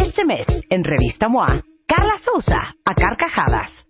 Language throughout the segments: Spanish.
Este mes, en Revista MOA, Carla Sousa, a carcajadas.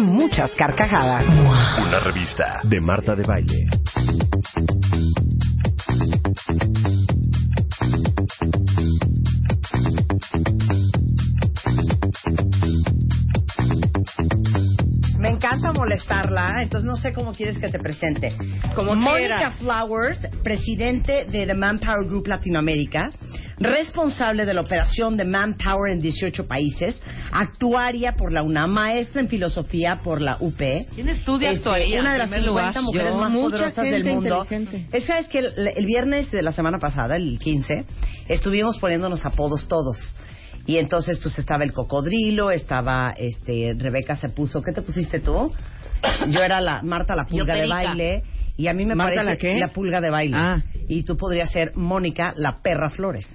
muchas carcajadas. Una revista de Marta de Baile. Me encanta molestarla, entonces no sé cómo quieres que te presente. Como Mónica. Flowers, presidente de The Manpower Group Latinoamérica, responsable de la operación de Manpower en 18 países, actuaria por la UNAM, maestra en filosofía por la UP. ¿Quién estudia Este, actuaría, Una de las primer 50 lugar? mujeres Yo. más poderosas del mundo. Es sabes que el, el viernes de la semana pasada, el 15, estuvimos poniéndonos apodos todos. Y entonces pues estaba el cocodrilo, estaba este Rebeca se puso, ¿qué te pusiste tú? Yo era la Marta la pulga de baile y a mí me ¿Marta parece la qué? pulga de baile. Ah. Y tú podrías ser Mónica la perra Flores.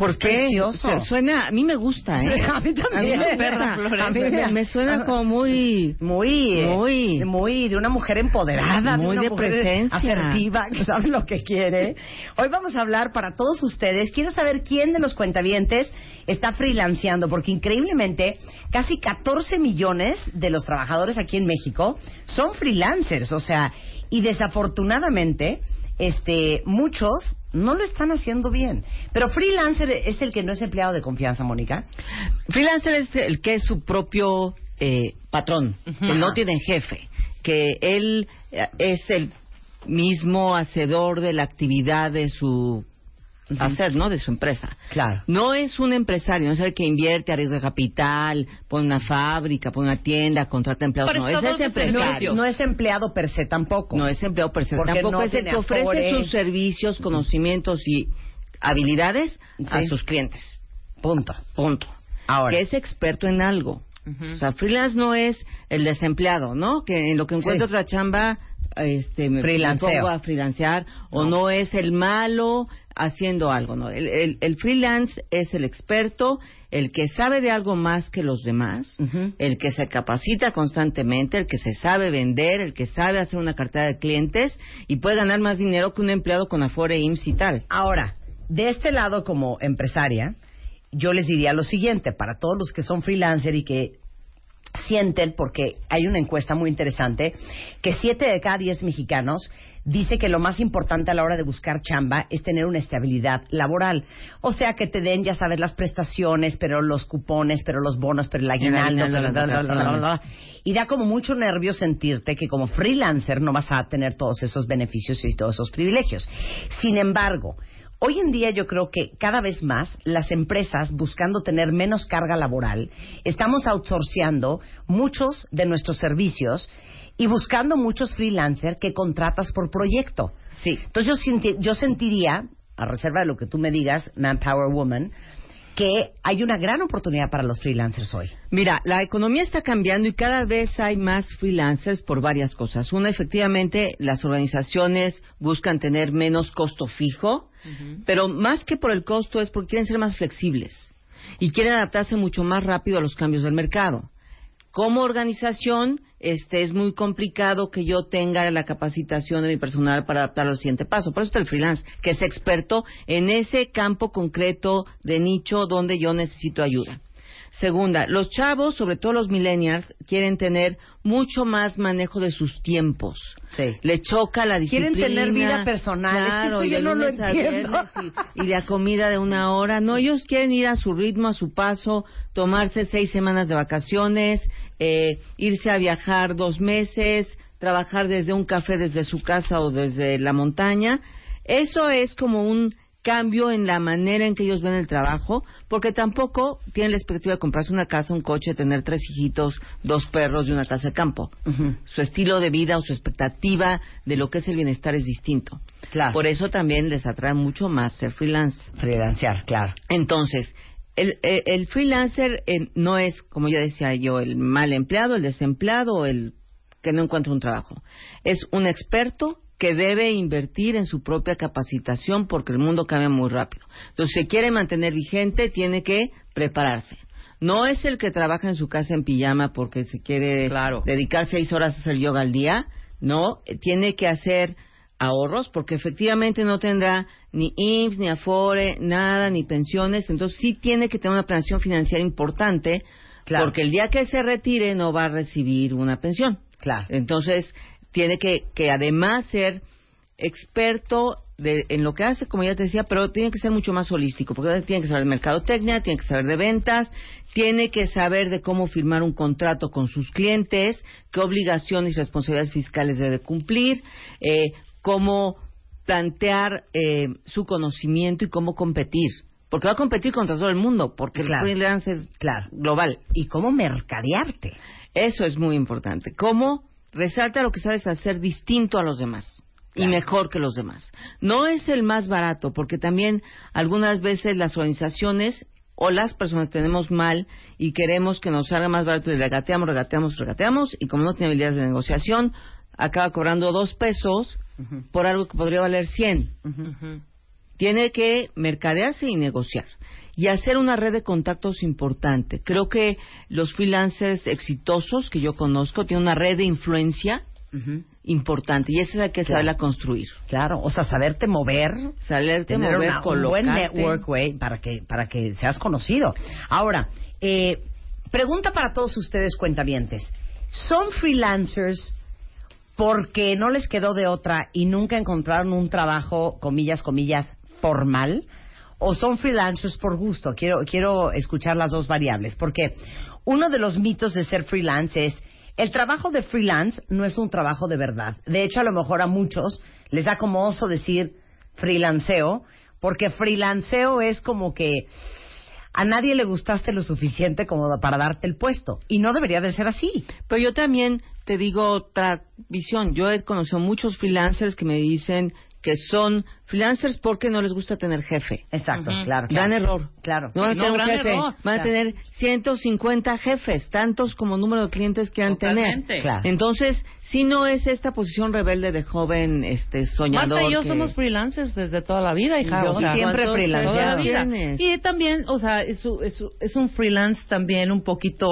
¿Por qué? Precioso. Suena, a mí me gusta, ¿eh? A mí también. A mí me, perra, Flores. A mí me, me suena como muy... Muy, eh, Muy. muy de una mujer empoderada, Muy de una de mujer presencia. asertiva, que sabe lo que quiere. Hoy vamos a hablar para todos ustedes. Quiero saber quién de los cuentavientes está freelanceando, porque increíblemente casi 14 millones de los trabajadores aquí en México son freelancers, o sea, y desafortunadamente, este, muchos no lo están haciendo bien. Pero freelancer es el que no es empleado de confianza, Mónica. Freelancer es el que es su propio eh, patrón, que no tiene jefe, que él eh, es el mismo hacedor de la actividad de su hacer, ¿no? De su empresa. Claro. No es un empresario, no es el que invierte, arriesga capital, pone una fábrica, pone una tienda, contrata empleados. No, ese es No empresario. es, no es empleado per se tampoco. No es empleado per se. Porque Tampoco no es el que ofrece Afore. sus servicios, conocimientos y habilidades a Sí. sus clientes. Punto. Punto. Ahora. Que es experto en algo. O sea, freelance no es el desempleado, ¿no? Que en lo que encuentra Sí. otra chamba, este, me, me Freelanceo. pongo a freelancear. O no es el malo haciendo algo, ¿no? El, el- el freelance es el experto, el que sabe de algo más que los demás, el que se capacita constantemente, el que se sabe vender, el que sabe hacer una cartera de clientes y puede ganar más dinero que un empleado con Afore, IMSS y tal. Ahora, de este lado como empresaria, yo les diría lo siguiente, para todos los que son freelancer y que sienten, porque hay una encuesta muy interesante, que siete de cada diez mexicanos dice que lo más importante a la hora de buscar chamba es tener una estabilidad laboral. O sea, que te den, ya sabes, las prestaciones, pero los cupones, pero los bonos, pero el aguinaldo. Y da como mucho nervio sentirte que como freelancer no vas a tener todos esos beneficios y todos esos privilegios. Sin embargo, Hoy en día yo creo que cada vez más las empresas, buscando tener menos carga laboral, estamos outsourceando muchos de nuestros servicios y buscando muchos freelancers que contratas por proyecto. Sí. Entonces yo, senti- yo sentiría, a reserva de lo que tú me digas, Manpower Woman, que hay una gran oportunidad para los freelancers hoy. Mira, la economía está cambiando y cada vez hay más freelancers por varias cosas. Una, efectivamente, las organizaciones buscan tener menos costo fijo, pero más que por el costo es porque quieren ser más flexibles. y quieren adaptarse mucho más rápido a los cambios del mercado. Como organización, este es muy complicado que yo tenga la capacitación de mi personal para adaptar al siguiente paso. Por eso está el freelance, que es experto en ese campo concreto de nicho donde yo necesito ayuda. Segunda, los chavos, sobre todo los millennials, quieren tener mucho más manejo de sus tiempos. Sí. Le choca la disciplina. Quieren tener vida personal. Es que Claro, yo de no lo entiendo. y, y la comida de una hora. No, ellos quieren ir a su ritmo, a su paso, tomarse seis semanas de vacaciones, eh, irse a viajar dos meses, trabajar desde un café desde su casa o desde la montaña. Eso es como un cambio en la manera en que ellos ven el trabajo, porque tampoco tienen la expectativa de comprarse una casa, un coche, tener tres hijitos, dos perros y una casa de campo. Su estilo de vida o su expectativa de lo que es el bienestar es distinto. Claro. Por eso también les atrae mucho más ser freelance. Freelancear, claro. Entonces, el, el, el freelancer eh, no es, como ya decía yo, el mal empleado, el desempleado o el que no encuentra un trabajo. Es un experto que debe invertir en su propia capacitación porque el mundo cambia muy rápido. Entonces, si quiere mantener vigente, tiene que prepararse. No es el que trabaja en su casa en pijama porque se quiere Claro. dedicar seis horas a hacer yoga al día. No, tiene que hacer ahorros porque efectivamente no tendrá ni IMSS, ni Afore, nada, ni pensiones. Entonces sí tiene que tener una planeación financiera importante Claro. porque el día que se retire no va a recibir una pensión. Claro. Entonces tiene que, que además ser experto de, en lo que hace, como ya te decía, pero tiene que ser mucho más holístico, porque tiene que saber de mercadotecnia, tiene que saber de ventas, tiene que saber de cómo firmar un contrato con sus clientes, qué obligaciones y responsabilidades fiscales debe cumplir, eh, cómo plantear eh, su conocimiento y cómo competir. Porque va a competir contra todo el mundo, porque Claro. el freelance es Claro. global. ¿Y cómo mercadearte? Eso es muy importante. ¿Cómo resalta lo que sabes hacer distinto a los demás? Y Claro. mejor que los demás. No es el más barato, porque también algunas veces las organizaciones o las personas tenemos mal y queremos que nos salga más barato y regateamos, regateamos, regateamos, y como no tiene habilidades de negociación, acaba cobrando dos pesos por algo que podría valer 100. Tiene que mercadearse y negociar. Y hacer una red de contactos importante. Creo que los freelancers exitosos que yo conozco tienen una red de influencia importante. Y esa es la que Claro. saberla construir. Claro, o sea, saberte mover, Saberte tener mover, una- un buen network, güey, para que, para que seas conocido. Ahora, eh, pregunta para todos ustedes, cuentavientes. ¿Son freelancers porque no les quedó de otra y nunca encontraron un trabajo, comillas, comillas, formal? ¿O son freelancers por gusto? Quiero, quiero escuchar las dos variables, porque uno de los mitos de ser freelance es el trabajo de freelance no es un trabajo de verdad. De hecho, a lo mejor a muchos les da como oso decir freelanceo, porque freelanceo es como que a nadie le gustaste lo suficiente como para darte el puesto. Y no debería de ser así. Pero yo también te digo otra visión. Yo he conocido muchos freelancers que me dicen que son freelancers porque no les gusta tener jefe. Exacto, claro. Gran claro. error. Claro. No van a No, tener un jefe. error. Van a tener 150 jefes, tantos como número de clientes quieran Totalmente. tener. Claro. Entonces, si no es esta posición rebelde de joven este soñador. Marta y yo que- somos freelancers desde toda la vida, hija. Yo o sea, siempre ¿cuántos freelanceado. toda la vida. tienes? Y también, o sea, es, es, es un freelance también un poquito,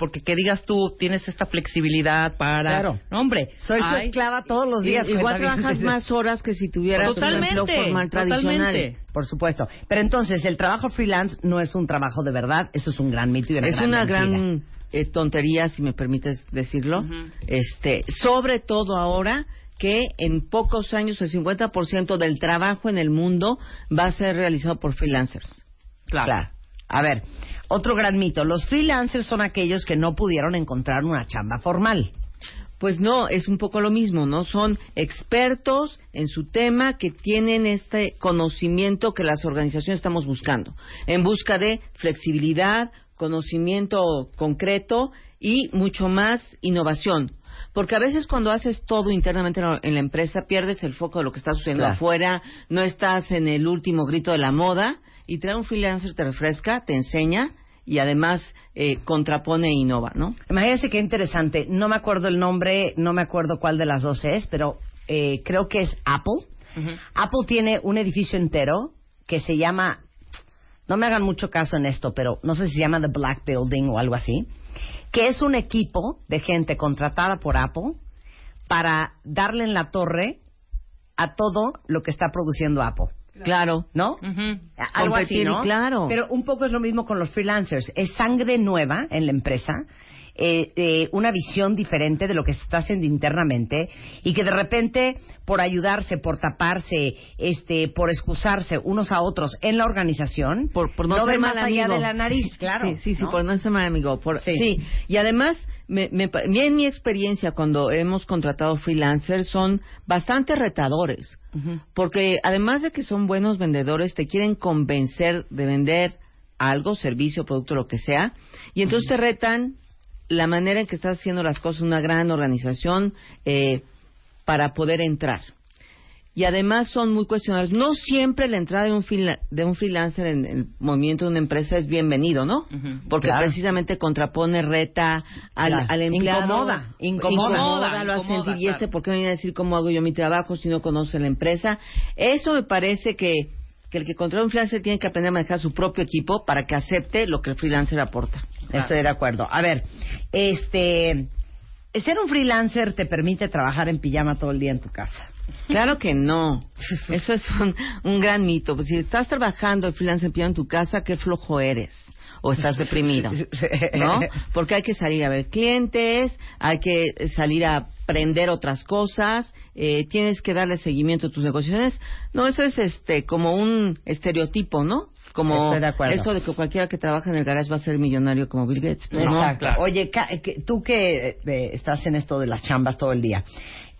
porque que digas tú, tienes esta flexibilidad para... Claro. No, hombre. Soy su esclava todos los días. I- Igual trabajas más horas que si tuvieras un empleo formal tradicional. totalmente. Por supuesto. Pero entonces, el trabajo freelance no es un trabajo de verdad. Eso es un gran mito y una es gran una mentira. gran eh, tontería, si me permites decirlo. Este, sobre todo ahora que en pocos años el 50% del trabajo en el mundo va a ser realizado por freelancers. Claro. A ver, otro gran mito. Los freelancers son aquellos que no pudieron encontrar una chamba formal. Pues no, es un poco lo mismo, ¿no? Son expertos en su tema que tienen este conocimiento que las organizaciones estamos buscando, en busca de flexibilidad, conocimiento concreto y mucho más innovación. Porque a veces cuando haces todo internamente en la, empresa pierdes el foco de lo que está sucediendo Claro. afuera, no estás en el último grito de la moda y traer un freelancer te refresca, te enseña y además eh, contrapone e innova, ¿no? Imagínense qué interesante. No me acuerdo el nombre, no me acuerdo cuál de las dos es, pero eh, creo que es Apple. Apple tiene un edificio entero que se llama no me hagan mucho caso en esto, pero no sé si se llama The Black Building o algo así, que es un equipo de gente contratada por Apple para darle en la torre a todo lo que está produciendo Apple. Claro. ¿No? Algo así, ¿no? claro. Pero un poco es lo mismo con los freelancers. Es sangre nueva en la empresa, eh, eh, una visión diferente de lo que se está haciendo internamente y que de repente, por ayudarse, por taparse, este, por excusarse unos a otros en la organización, por, por no, no ser ven más mal allá amigo. de la nariz, claro. Sí, sí, sí, ¿no? por no ser mal amigo. Por, Sí. sí. y además, me, me, en mi experiencia, cuando hemos contratado freelancers, son bastante retadores. Porque además de que son buenos vendedores, te quieren convencer de vender algo, servicio, producto, lo que sea, y entonces te retan la manera en que estás haciendo las cosas una gran organización eh, para poder entrar. Y además son muy cuestionables. No siempre la entrada de un, de un freelancer en el movimiento de una empresa es bienvenido, ¿no? Porque Claro. precisamente contrapone, reta al, Claro. al empleado. Incomoda, incomoda. Incomoda, lo hace Incomoda, sentir, ¿y este claro. por qué me viene a decir cómo hago yo mi trabajo si no conoce la empresa? Eso me parece que, que el que contrata un freelancer tiene que aprender a manejar su propio equipo para que acepte lo que el freelancer aporta. Estoy de acuerdo. A ver, este, ser un freelancer te permite trabajar en pijama todo el día en tu casa. Claro que no. Eso es un, un gran mito. Pues si estás trabajando de freelance en en tu casa, qué flojo eres. O estás deprimido. ¿No? Porque hay que salir a ver clientes, hay que salir a aprender otras cosas, eh, tienes que darle seguimiento a tus negociaciones. No, eso es este como un estereotipo, ¿no? Como de eso de que cualquiera que trabaja en el garage va a ser millonario como Bill Gates. Pero no. Exacto. Oye, Ca- que- tú que eh, estás en esto de las chambas todo el día,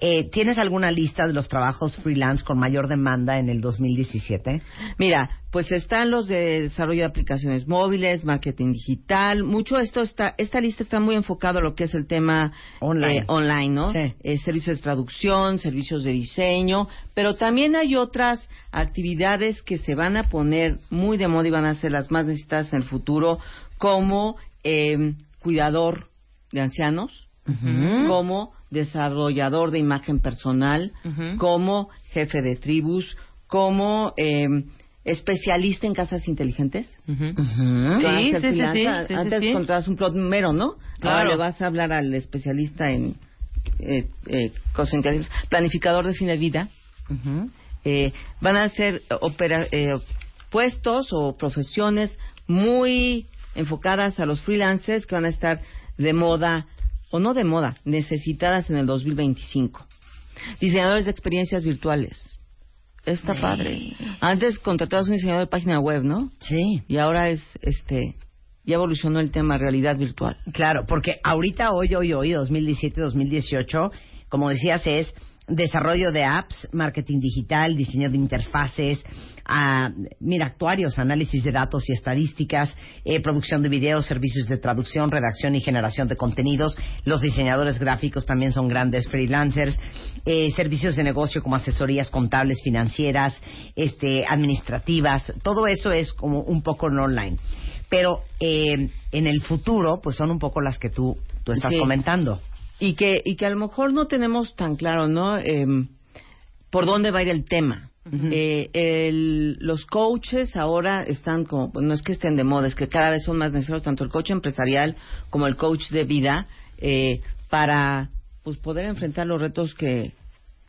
eh, ¿tienes alguna lista de los trabajos freelance con mayor demanda en el 2017? Mira, pues están los de desarrollo de aplicaciones móviles, marketing digital, mucho esto está, esta lista está muy enfocado a lo que es el tema Online. eh, online, ¿no? Sí. Eh, servicios de traducción, servicios de diseño, pero también hay otras actividades que se van a poner muy de moda y van a ser las más necesitadas en el futuro, como eh, cuidador de ancianos, como desarrollador de imagen personal, como jefe de tribus, como eh, especialista en casas inteligentes. A Sí, sí, sí, freelancer. sí, sí, sí, Antes sí. contratabas un plomero, ¿no? Claro. Ahora le vas a hablar al especialista en eh, eh, cosas inteligentes. Planificador de fin de vida. Eh, van a ser opera- eh, puestos o profesiones muy enfocadas a los freelancers que van a estar de moda, o no de moda, necesitadas en el 2025. Diseñadores de experiencias virtuales. Está padre. Antes contratabas un diseñador de página web, ¿no? Sí. Y ahora es, este, ya evolucionó el tema realidad virtual. Claro, porque ahorita, hoy, hoy, hoy, 2017, 2018, como decías, es desarrollo de apps, marketing digital, diseño de interfaces, ah, mira, actuarios, análisis de datos y estadísticas, eh, producción de videos, servicios de traducción, redacción y generación de contenidos. Los diseñadores gráficos también son grandes freelancers. eh, servicios de negocio como asesorías contables, financieras, este, administrativas. Todo eso es como un poco en online. Pero eh, en el futuro, pues son un poco las que tú, tú estás Sí. comentando. Y que y que a lo mejor no tenemos tan claro no Em, por dónde va a ir el tema. Eh, el- los coaches ahora están como no es que estén de moda es que cada vez son más necesarios tanto el coach empresarial como el coach de vida eh, para pues poder enfrentar los retos que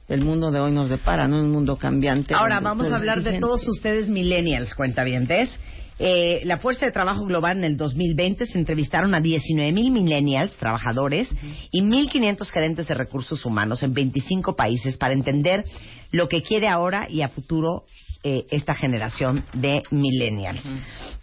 el mundo de hoy nos depara no un mundo cambiante Ahora vamos a hablar de todos ustedes millennials, cuentavientes. Eh, la Fuerza de Trabajo Global en el 2020 se entrevistaron a 19.000 millennials, trabajadores, y 1.500 gerentes de recursos humanos en 25 países para entender lo que quiere ahora y a futuro eh, esta generación de millennials.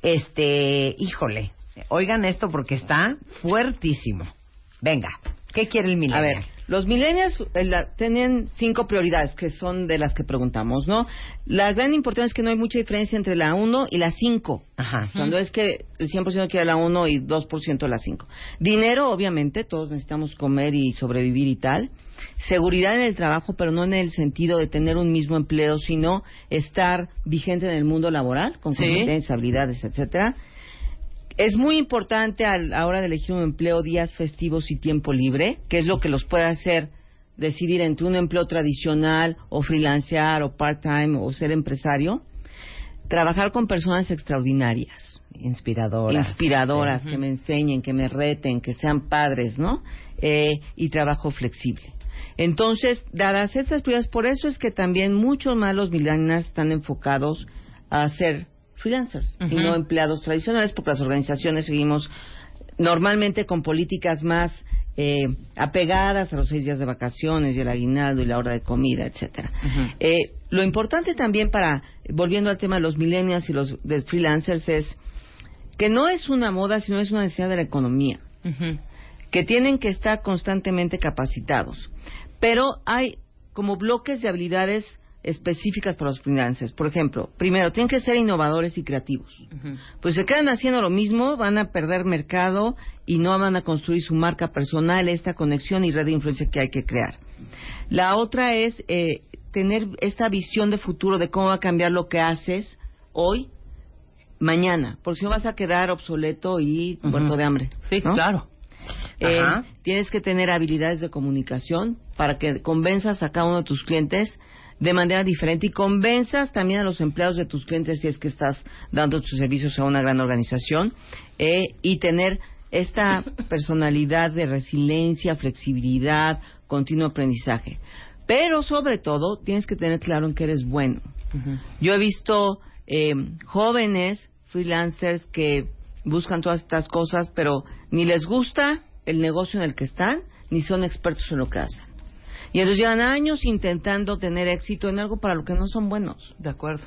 Este, híjole, oigan esto porque está fuertísimo. Venga, ¿qué quiere el A millennial? ver, los millennials eh, la- tienen cinco prioridades que son de las que preguntamos, ¿no? La gran importancia es que no hay mucha diferencia entre la 1 y la 5. Ajá. Cuando es que el 100% quiere la 1 y 2% la 5. Dinero, obviamente, todos necesitamos comer y sobrevivir y tal. Seguridad en el trabajo, pero no en el sentido de tener un mismo empleo, sino estar vigente en el mundo laboral, con Sí. competencias, habilidades, etcétera. Es muy importante a la hora de elegir un empleo días festivos y tiempo libre, que es lo que los puede hacer decidir entre un empleo tradicional o freelancear o part-time o ser empresario. trabajar con personas extraordinarias, Inspiradoras. inspiradoras, que me enseñen, que me reten, que sean padres, ¿no? Eh, y trabajo flexible. Entonces, dadas estas prioridades, por eso es que también muchos más los millennials están enfocados a ser freelancers y no empleados tradicionales, porque las organizaciones seguimos normalmente con políticas más eh, apegadas a los seis días de vacaciones y el aguinaldo y la hora de comida, etcétera. Eh, lo importante también para, volviendo al tema de los millennials y los de freelancers, es que no es una moda, sino es una necesidad de la economía, que tienen que estar constantemente capacitados. Pero hay como bloques de habilidades específicas para los freelancers. Por ejemplo, primero, tienen que ser innovadores y creativos. Ujú. Pues se quedan haciendo lo mismo, van a perder mercado y no van a construir su marca personal, esta conexión y red de influencia que hay que crear. La otra es eh, tener esta visión de futuro de cómo va a cambiar lo que haces hoy, mañana, porque si no vas a quedar obsoleto y muerto de hambre. Sí, ¿no? claro. Eh, tienes que tener habilidades de comunicación para que convenzas a cada uno de tus clientes de manera diferente y convenzas también a los empleados de tus clientes si es que estás dando tus servicios a una gran organización eh, y tener esta personalidad de resiliencia, flexibilidad, continuo aprendizaje. Pero sobre todo tienes que tener claro en que eres bueno. Yo he visto eh, jóvenes freelancers que buscan todas estas cosas, pero ni les gusta el negocio en el que están, ni son expertos en lo que hacen. Y entonces llevan años intentando tener éxito en algo para lo que no son buenos. De acuerdo.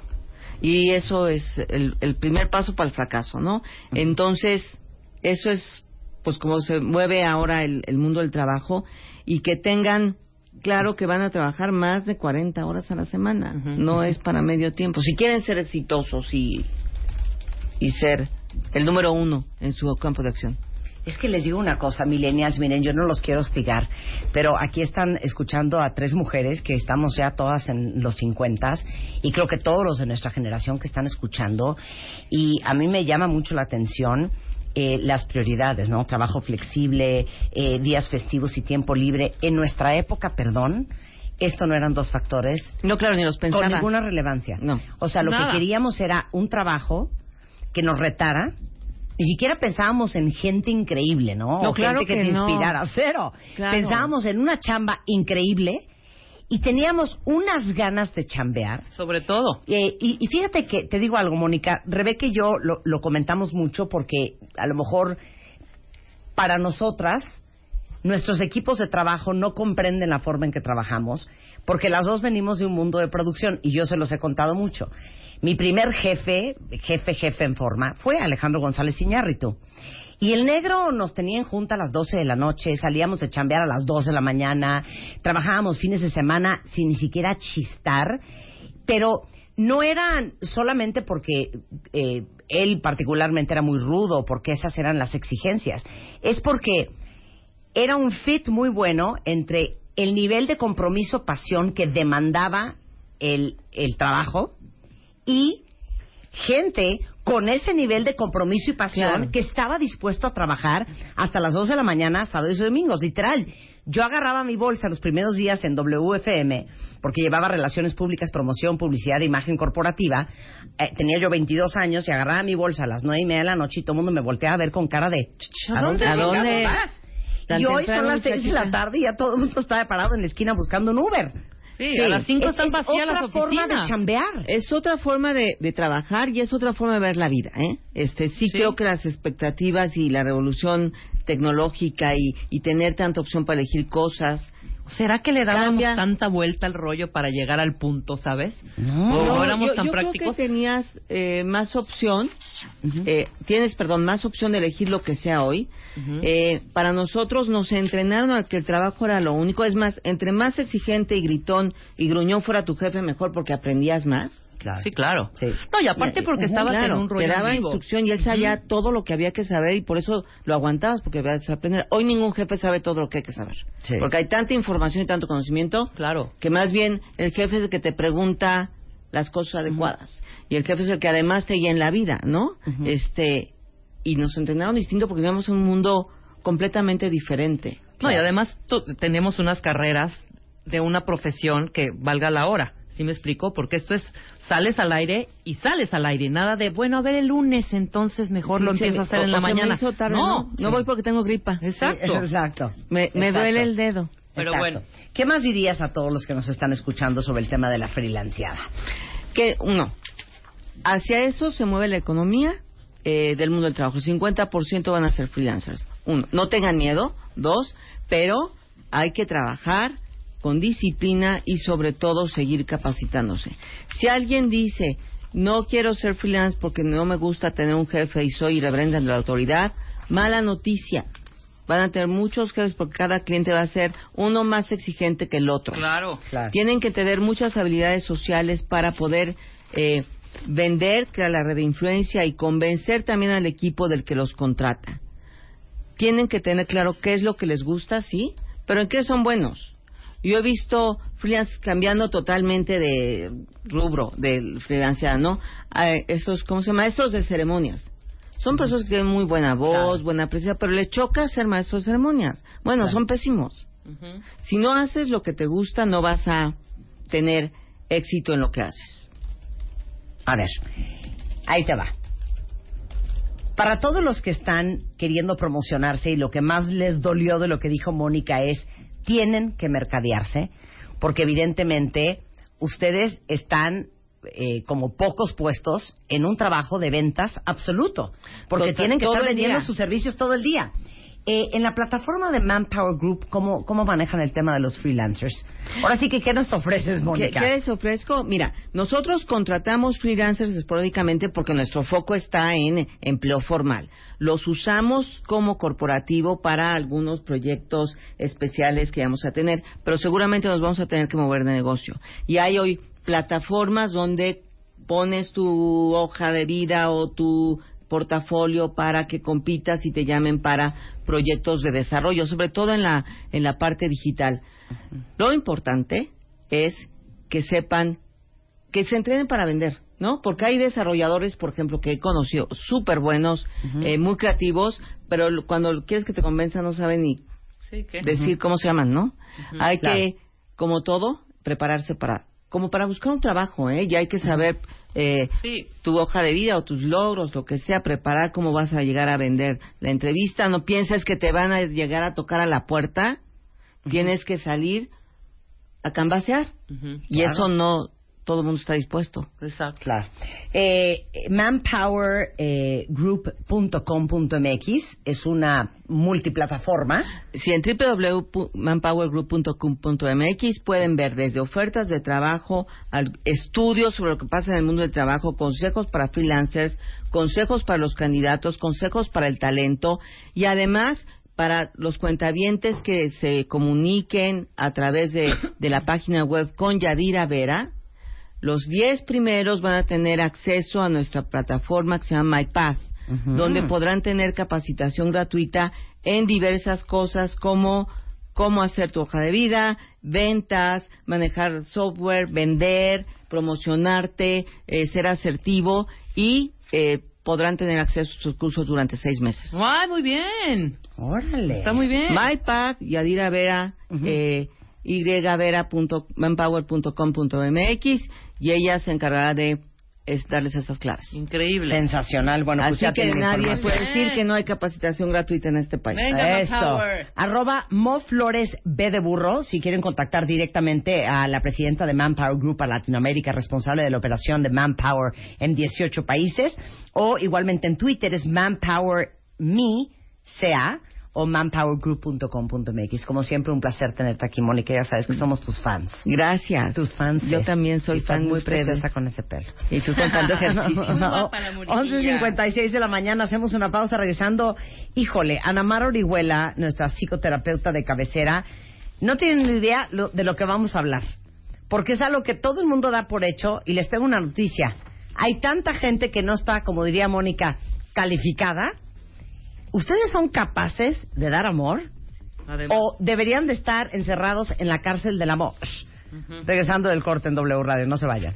Y eso es el, el primer paso para el fracaso, ¿no? Entonces, eso es pues como se mueve ahora el, el mundo del trabajo y que tengan claro que van a trabajar más de 40 horas a la semana. No es para medio tiempo. Si quieren ser exitosos y, y ser el número uno en su campo de acción. Es que les digo una cosa, millennials, miren, yo no los quiero hostigar, pero aquí están escuchando a tres mujeres que estamos ya todas en los cincuentas y creo que todos los de nuestra generación que están escuchando y a mí me llama mucho la atención eh, las prioridades, ¿no? Trabajo flexible, eh, días festivos y tiempo libre. En nuestra época, perdón, esto no eran dos factores No, claro, ni los pensaba. con ninguna relevancia. No. O sea, lo Nada. que queríamos era un trabajo que nos retara. Ni siquiera pensábamos en gente increíble, ¿no? No, O claro gente que, que te no. inspirara. Cero. Claro. Pensábamos en una chamba increíble y teníamos unas ganas de chambear. Sobre todo. Eh, y, y fíjate que, te digo algo, Mónica, Rebeca y yo lo, lo comentamos mucho porque a lo mejor para nosotras nuestros equipos de trabajo no comprenden la forma en que trabajamos porque las dos venimos de un mundo de producción y yo se los he contado mucho. Mi primer jefe, jefe, jefe en forma, fue Alejandro González Iñárritu. Y el negro nos tenía en junta a las 12 de la noche, salíamos de chambear a las 2 de la mañana, trabajábamos fines de semana sin ni siquiera chistar, pero no eran solamente porque eh, él particularmente era muy rudo, porque esas eran las exigencias, es porque era un fit muy bueno entre el nivel de compromiso, pasión que demandaba el trabajo y gente con ese nivel de compromiso y pasión Claro. que estaba dispuesto a trabajar hasta las 2 de la mañana, sábados y domingos, literal. Yo agarraba mi bolsa los primeros días en WFM, porque llevaba relaciones públicas, promoción, publicidad, imagen corporativa. Eh, tenía yo 22 años y agarraba mi bolsa a las 9 y media de la noche y todo el mundo me volteaba a ver con cara de... ¿A dónde, ¿A dónde? vas? Y hoy son las 6 de la tarde y ya todo el mundo estaba parado en la esquina buscando un Uber. Sí, a las 5 Es- están es vacías otra las forma de oficinas. chambear. Es otra forma de, de trabajar y es otra forma de ver la vida, ¿eh? Este, sí, Sí. creo que las expectativas y la revolución tecnológica y, y tener tanta opción para elegir cosas. ¿Será que le dábamos Cambia. tanta vuelta al rollo para llegar al punto, sabes? No. ¿O No, éramos yo, tan yo creo prácticos? que tenías eh, más opción, eh, tienes, perdón, más opción de elegir lo que sea hoy. Ujú. Eh, para nosotros nos entrenaron a que el trabajo era lo único. Es más, entre más exigente y gritón y gruñón fuera tu jefe, mejor porque aprendías más. Claro. Sí, claro. Sí. No, y aparte porque estabas claro, en un rollo Te daba vivo. instrucción y él sabía todo lo que había que saber y por eso lo aguantabas porque aprender. Hoy ningún jefe sabe todo lo que hay que saber. Sí. Porque hay tanta información y tanto conocimiento Claro. que más bien el jefe es el que te pregunta las cosas adecuadas y el jefe es el que además te guía en la vida, ¿no? Este y nos entrenaron distinto porque vivíamos en un mundo completamente diferente. No, y además tenemos unas carreras de una profesión que valga la hora. ¿Sí me explico? Porque esto es, sales al aire y sales al aire. Nada de, bueno, a ver el lunes, entonces mejor Sí, lo empiezo a hacer o- en la o se me mañana. hizo tarde, no, no, no voy porque tengo gripa. Exacto. Exacto. Me, me Exacto. duele el dedo. Pero Exacto. bueno. ¿Qué más dirías a todos los que nos están escuchando sobre el tema de la freelanceada? Que, uno, hacia eso se mueve la economía eh, del mundo del trabajo. El 50% van a ser freelancers. Uno, no tengan miedo. Dos, pero hay que trabajar con disciplina y sobre todo seguir capacitándose. Si alguien dice, no quiero ser freelance porque no me gusta tener un jefe y soy irreverente ante la autoridad, mala noticia. Van a tener muchos jefes porque cada cliente va a ser uno más exigente que el otro. Claro. Claro. Tienen que tener muchas habilidades sociales para poder eh, vender, crear la red de influencia y convencer también al equipo del que los contrata. Tienen que tener claro qué es lo que les gusta, sí, pero en qué son buenos. Yo he visto freelance cambiando totalmente de rubro, de freelanceada, ¿no? A estos, ¿cómo se llama? Maestros de ceremonias. Son personas que tienen muy buena voz, Claro. buena presencia, pero les choca ser maestros de ceremonias. Bueno, Claro. son pésimos. Si no haces lo que te gusta, no vas a tener éxito en lo que haces. A ver, ahí te va. Para todos los que están queriendo promocionarse y lo que más les dolió de lo que dijo Mónica es, tienen que mercadearse, porque evidentemente ustedes están eh, como pocos puestos en un trabajo de ventas absoluto, porque Total, tienen que estar vendiendo día. sus servicios todo el día. Eh, en la plataforma de Manpower Group, ¿cómo, ¿cómo manejan el tema de los freelancers? Ahora sí que, ¿qué nos ofreces, ¿Qué, Mónica? qué les ofrezco? Mira, nosotros contratamos freelancers esporádicamente porque nuestro foco está en empleo formal. Los usamos como corporativo para algunos proyectos especiales que vamos a tener, pero seguramente nos vamos a tener que mover de negocio. Y hay hoy plataformas donde pones tu hoja de vida o tu portafolio para que compitas y te llamen para proyectos de desarrollo, sobre todo en la en la parte digital. Lo importante es que sepan que se entrenen para vender, ¿no? Porque hay desarrolladores, por ejemplo, que he conocido súper buenos, eh, muy creativos, pero cuando quieres que te convenza no saben ni decir cómo se llaman, ¿no? Hay claro. que, como todo, prepararse para, como para buscar un trabajo, ¿eh? Ya hay que saber eh, Sí. tu hoja de vida o tus logros, lo que sea, preparar cómo vas a llegar a vender la entrevista. No pienses que te van a llegar a tocar a la puerta. Tienes que salir a cambasear. Y eso no todo el mundo está dispuesto. Exacto. Claro. Eh, manpowergroup.com.mx es una multiplataforma. Si en www.manpowergroup.com.mx pueden ver desde ofertas de trabajo, al- estudios sobre lo que pasa en el mundo del trabajo, consejos para freelancers, consejos para los candidatos, consejos para el talento y además para los cuentavientes que se comuniquen a través de, de la página web con Yadira Vera. Los 10 primeros van a tener acceso a nuestra plataforma que se llama MyPath, donde podrán tener capacitación gratuita en diversas cosas como cómo hacer tu hoja de vida, ventas, manejar software, vender, promocionarte, eh, ser asertivo y eh, podrán tener acceso a sus cursos durante seis meses. ¡Ay, muy bien! Órale. Está muy bien. MyPad, Yadira Vera, eh, yvera.manpower.com.mx y ella se encargará de es, darles estas clases. Increíble. Sensacional. Bueno, pues Así ya que nadie puede decir que no hay capacitación gratuita en este país. Venga, Eso. Manpower. Arroba Mo Flores B de Burro, si quieren contactar directamente a la presidenta de Manpower Group a Latinoamérica, responsable de la operación de Manpower en 18 países, o igualmente en Twitter es Manpower Me, CA, o manpowergroup.com.mx. Como siempre, un placer tenerte aquí, Mónica. Ya sabes que somos tus fans. Gracias. Tus fans. Yo también soy Y fan muy preciosa con ese pelo. Y tú con tanto ejercicio. Muy guapa la Moniquilla. 11.56 de la mañana, hacemos una pausa regresando. Híjole, Ana Mar Orihuela, nuestra psicoterapeuta de cabecera, no tienen ni idea lo- de lo que vamos a hablar. Porque es algo que todo el mundo da por hecho y les tengo una noticia. Hay tanta gente que no está, como diría Mónica, calificada. ¿Ustedes son capaces de dar amor? Además. ¿O deberían de estar encerrados en la cárcel del amor? Regresando del corte en W Radio, no se vayan.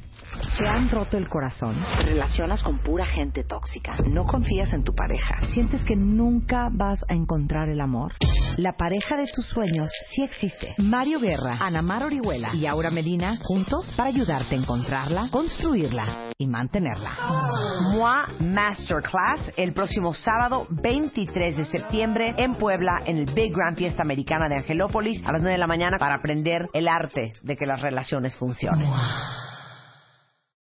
¿Te han roto el corazón? ¿Te relacionas con pura gente tóxica? ¿No confías en tu pareja? ¿Sientes que nunca vas a encontrar el amor? La pareja de tus sueños sí existe. Mario Guerra, Ana Mar Orihuela y Aura Medina juntos para ayudarte a encontrarla, construirla y mantenerla. MOA Masterclass el próximo sábado 23 de septiembre en Puebla en el Big Grand Fiesta Americana de Angelópolis a las 9 de la mañana para aprender el arte de que las relaciones funcionen.